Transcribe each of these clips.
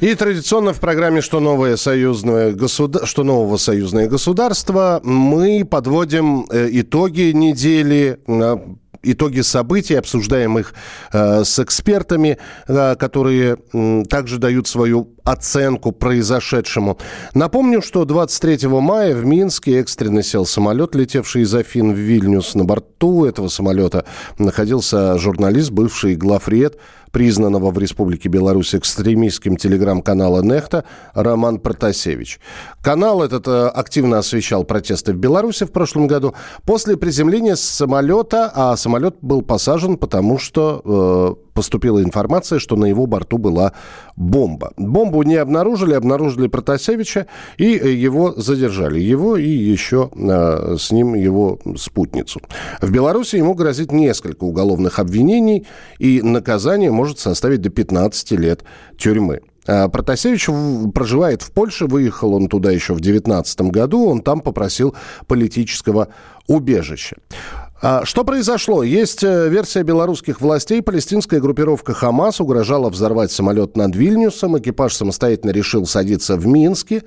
И традиционно в программе «Что, новое союзное государ... что нового союзное государство» мы подводим э, итоги недели, э, итоги событий, обсуждаем их э, с экспертами, которые также дают свою оценку произошедшему. Напомню, что 23 мая в Минске экстренно сел самолет, летевший из Афин в Вильнюс. На борту этого самолета находился журналист, бывший главред признанного в Республике Беларусь экстремистским телеграм-канала «Нехта» Роман Протасевич. Канал этот э, активно освещал протесты в Беларуси в прошлом году. После приземления самолета, а самолет был посажен, потому что э, поступила информация, что на его борту была бомба. Бомбу не обнаружили, обнаружили Протасевича и его задержали. Его и еще э, с ним его спутницу. В Беларуси ему грозит несколько уголовных обвинений, и наказание может составить до 15 лет тюрьмы. А Протасевич проживает в Польше, выехал он туда еще в 2019 году, он там попросил политического убежища. А что произошло? Есть э, версия белорусских властей. Палестинская группировка «Хамас» угрожала взорвать самолет над Вильнюсом. Экипаж самостоятельно решил садиться в Минске,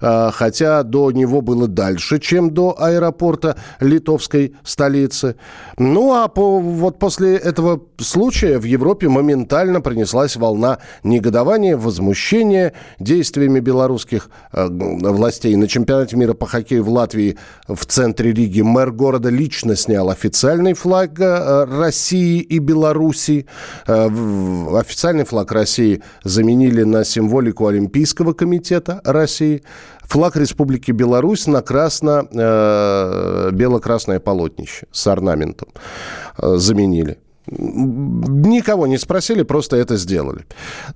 а, хотя до него было дальше, чем до аэропорта литовской столицы. Ну, а по, вот после этого случая в Европе моментально принеслась волна негодования, возмущения действиями белорусских э, властей. На чемпионате мира по хоккею в Латвии в центре Риги мэр города лично снял официальный флаг э, России и Беларуси. Э, официальный флаг России заменили на символику Олимпийского комитета России. Флаг Республики Беларусь на красно, э, полотнище с орнаментом заменили. Никого не спросили, просто это сделали.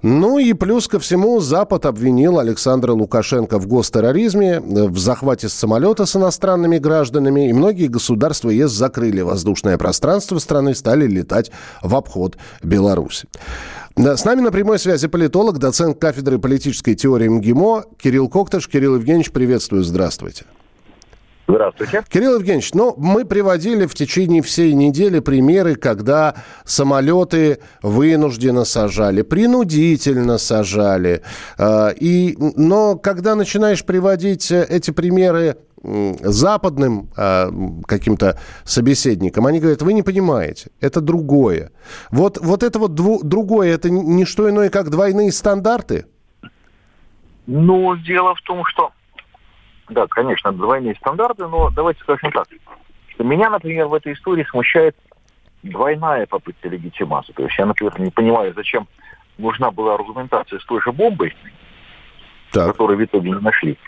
Ну и плюс ко всему Запад обвинил Александра Лукашенко в гостерроризме, в захвате самолета с иностранными гражданами, и многие государства ЕС закрыли воздушное пространство страны, стали летать в обход Беларуси. С нами на прямой связи политолог, доцент кафедры политической теории МГИМО Кирилл Коктыш. Кирилл Евгеньевич, приветствую, здравствуйте. Здравствуйте. Кирилл Евгеньевич, ну, мы приводили в течение всей недели примеры, когда самолеты вынужденно сажали, принудительно сажали. А, и, но когда начинаешь приводить эти примеры западным э, каким-то собеседникам, они говорят, вы не понимаете, это другое. Вот, вот это вот дву, другое, это не что иное, как двойные стандарты? Ну, дело в том, что да, конечно, двойные стандарты, но давайте скажем так. Что меня, например, в этой истории смущает двойная попытка легитимации. То есть я, например, не понимаю, зачем нужна была аргументация с той же бомбой, так. которую в итоге не нашли,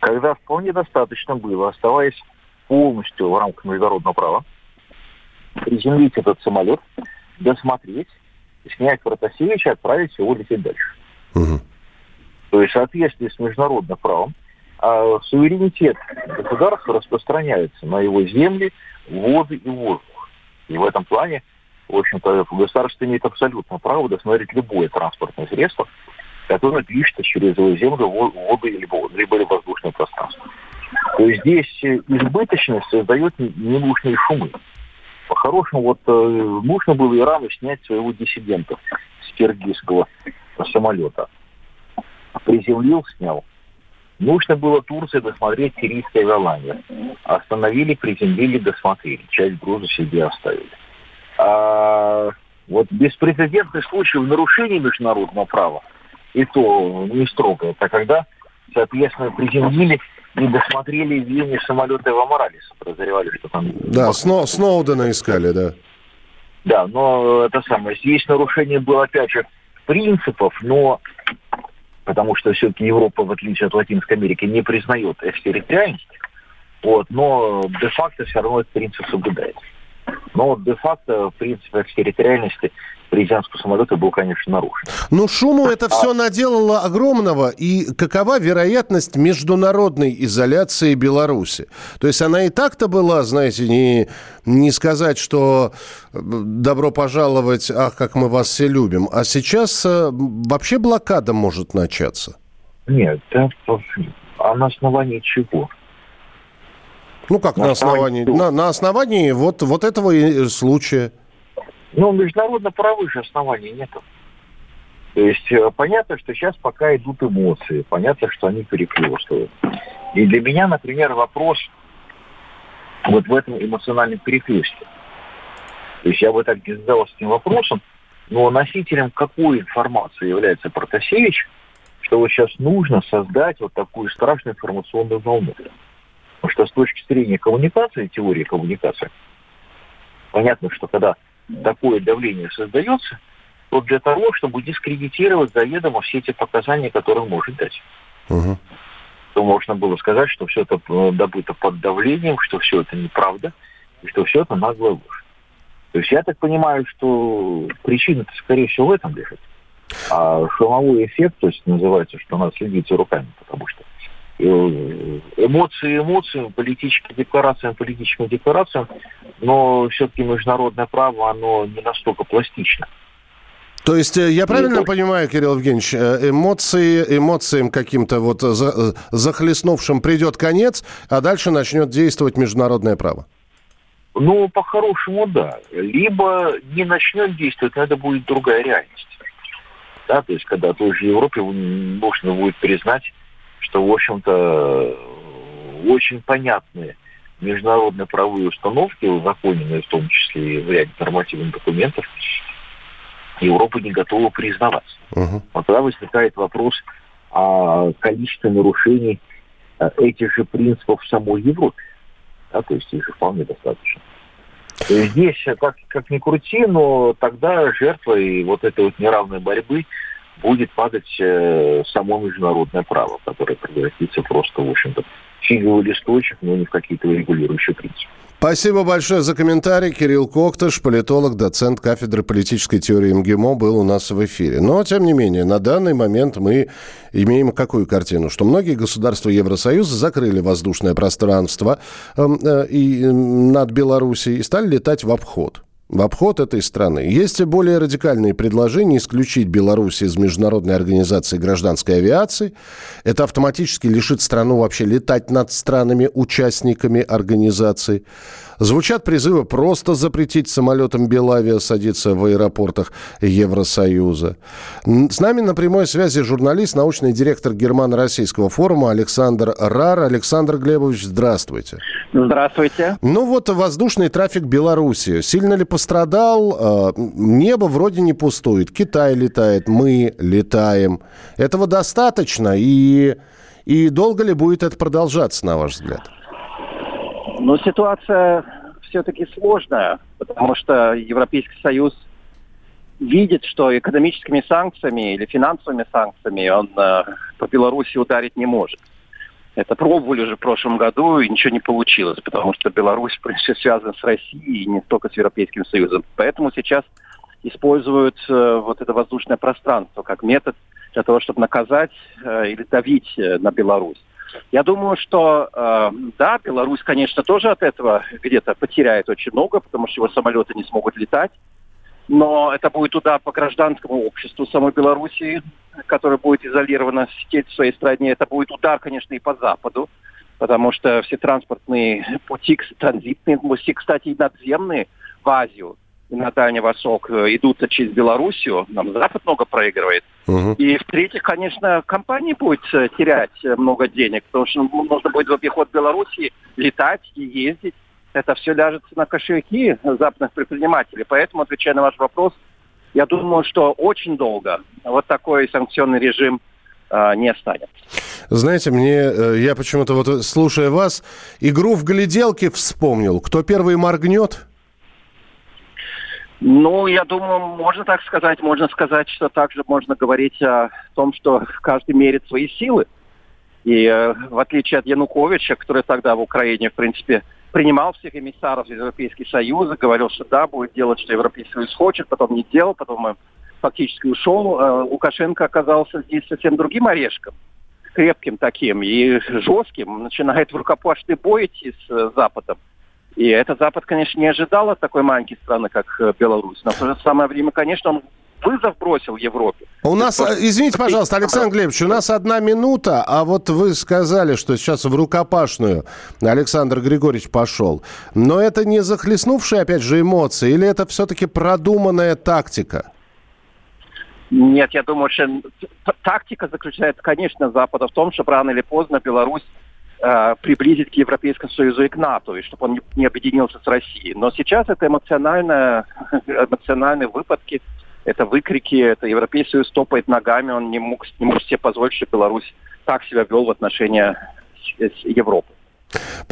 когда вполне достаточно было, оставаясь полностью в рамках международного права, приземлить этот самолет, досмотреть, снять Протасевича и отправить его лететь дальше. Угу. То есть в соответствии с международным правом а суверенитет государства распространяется на его земли, воды и воздух. И в этом плане, в общем-то, государство имеет абсолютное право досмотреть любое транспортное средство, которое движется через его землю, воду либо, либо воздушное пространство. То есть здесь избыточность создает ненужные шумы. По-хорошему, вот э, нужно было Ирану снять своего диссидента с киргизского самолета. Приземлил, снял. Нужно было Турции досмотреть сирийская Голландия. Остановили, приземлили, досмотрели. Часть груза себе оставили. А, вот беспрецедентный случай в нарушении международного права, и то не строго, это когда, соответственно, приземлили и досмотрели Вильни самолеты в Аморалис. Подозревали, что там... Да, Сно, Сноудена искали, да. Да, но это самое, здесь нарушение было, опять же, принципов, но потому что все-таки Европа, в отличие от Латинской Америки, не признает экстерриториальность, вот, но де-факто все равно этот принцип соблюдается. Но де-факто принцип экстерриториальности президентского самолета был, конечно, нарушен. Ну, шуму это все наделало огромного. И какова вероятность международной изоляции Беларуси? То есть она и так-то была, знаете, не, не сказать, что добро пожаловать, ах, как мы вас все любим. А сейчас э, вообще блокада может начаться. Нет, это, а на основании чего? Ну, как на, на основании? На, на основании вот, вот этого случая. Ну, международно-правовых же оснований нету. То есть э, понятно, что сейчас пока идут эмоции, понятно, что они перехлестывают. И для меня, например, вопрос вот в этом эмоциональном перехлесте. То есть я бы так не задавался этим вопросом, но носителем какой информации является Протасевич, что вот сейчас нужно создать вот такую страшную информационную волну. Потому что с точки зрения коммуникации, теории коммуникации, понятно, что когда такое давление создается, то для того, чтобы дискредитировать заведомо все эти показания, которые он может дать. Угу. То можно было сказать, что все это э, добыто под давлением, что все это неправда, и что все это наглая ложь. То есть я так понимаю, что причина-то, скорее всего, в этом лежит. А шумовой эффект, то есть называется, что надо следить за руками, потому что эмоции эмоциями, политическим декларациям политическим декларациям, но все-таки международное право, оно не настолько пластично. То есть э, я правильно Нет. понимаю, Кирилл Евгеньевич, э, эмоции, эмоциям каким-то вот захлестнувшим придет конец, а дальше начнет действовать международное право? Ну, по-хорошему, да. Либо не начнет действовать, но это будет другая реальность. Да, то есть, когда той же Европе нужно будет признать что, в общем-то, очень понятные международные правовые установки, узаконенные в том числе и в ряде нормативных документов, Европа не готова признаваться. Uh-huh. Вот тогда возникает вопрос о количестве нарушений э, этих же принципов в самой Европе. Да, то есть их же вполне достаточно. Здесь, как, как ни крути, но тогда жертвой вот этой вот неравной борьбы будет падать э, само международное право, которое превратится просто, в общем-то, фиговый листочек, но не в какие-то регулирующие принципы. Спасибо большое за комментарий. Кирилл Коктыш, политолог, доцент кафедры политической теории МГИМО, был у нас в эфире. Но, тем не менее, на данный момент мы имеем какую картину? Что многие государства Евросоюза закрыли воздушное пространство э, э, и, э, над Белоруссией и стали летать в обход в обход этой страны. Есть и более радикальные предложения исключить Беларусь из Международной организации гражданской авиации. Это автоматически лишит страну вообще летать над странами-участниками организации. Звучат призывы просто запретить самолетам Белавиа садиться в аэропортах Евросоюза. С нами на прямой связи журналист, научный директор Германо-Российского форума Александр Рар. Александр Глебович, здравствуйте. Здравствуйте. Ну вот воздушный трафик Беларуси. Сильно ли пострадал? А, небо вроде не пустует. Китай летает, мы летаем. Этого достаточно? И, и долго ли будет это продолжаться, на ваш взгляд? Но ситуация все-таки сложная, потому что Европейский Союз видит, что экономическими санкциями или финансовыми санкциями он э, по Беларуси ударить не может. Это пробовали уже в прошлом году, и ничего не получилось, потому что Беларусь, в принципе, связана с Россией и не только с Европейским Союзом. Поэтому сейчас используют э, вот это воздушное пространство как метод для того, чтобы наказать э, или давить э, на Беларусь. Я думаю, что э, да, Беларусь, конечно, тоже от этого где-то потеряет очень много, потому что его самолеты не смогут летать. Но это будет удар по гражданскому обществу самой Белоруссии, которое будет изолировано сидеть в своей стране. Это будет удар, конечно, и по Западу, потому что все транспортные пути, транзитные пути, кстати, и надземные в Азию, и на Дальний Восток э, идут через Белоруссию, нам Запад много проигрывает. Угу. И в-третьих, конечно, компания будет э, терять э, много денег, потому что нужно будет в обиход Белоруссии летать и ездить. Это все ляжется на кошельки западных предпринимателей. Поэтому, отвечая на ваш вопрос, я думаю, что очень долго вот такой санкционный режим не останется. Знаете, мне, я почему-то вот, слушая вас, игру в гляделке вспомнил. Кто первый моргнет, ну, я думаю, можно так сказать. Можно сказать, что также можно говорить о том, что каждый мерит свои силы. И э, в отличие от Януковича, который тогда в Украине, в принципе, принимал всех эмиссаров из Европейского Союза, говорил, что да, будет делать, что Европейский Союз хочет, потом не делал, потом фактически ушел. Э, Лукашенко оказался здесь совсем другим орешком, крепким таким и жестким, начинает в рукопашный бой идти с э, Западом. И этот Запад, конечно, не ожидал от такой маленькой страны, как э, Беларусь. Но в то же самое время, конечно, он вызов бросил Европе. У нас, извините, пожалуйста, Александр Глебович, у нас одна минута, а вот вы сказали, что сейчас в рукопашную Александр Григорьевич пошел. Но это не захлестнувшие, опять же, эмоции, или это все-таки продуманная тактика? Нет, я думаю, что тактика заключается, конечно, Запада в том, что рано или поздно Беларусь э, приблизить к Европейскому Союзу и к НАТО, и чтобы он не объединился с Россией. Но сейчас это эмоциональные, эмоциональные выпадки, это выкрики, это Европейский Союз топает ногами, он не мог, не может себе позволить, что Беларусь так себя вел в отношении с Европой.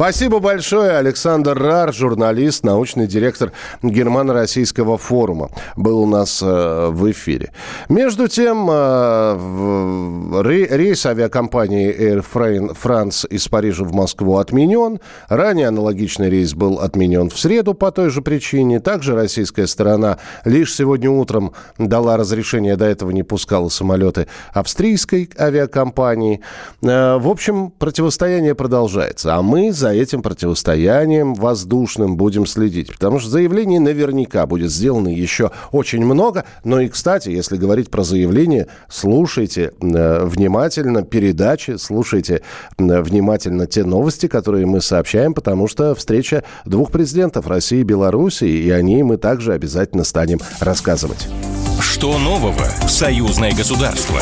Спасибо большое. Александр Рар, журналист, научный директор Германо-Российского форума, был у нас э, в эфире. Между тем, э, рейс авиакомпании Air France из Парижа в Москву отменен. Ранее аналогичный рейс был отменен в среду по той же причине. Также российская сторона лишь сегодня утром дала разрешение, до этого не пускала самолеты австрийской авиакомпании. Э, в общем, противостояние продолжается. А мы за этим противостоянием воздушным будем следить. Потому что заявлений наверняка будет сделано еще очень много. Но и, кстати, если говорить про заявление, слушайте э, внимательно передачи, слушайте э, внимательно те новости, которые мы сообщаем, потому что встреча двух президентов России и Беларуси, и о ней мы также обязательно станем рассказывать. Что нового в союзное государство?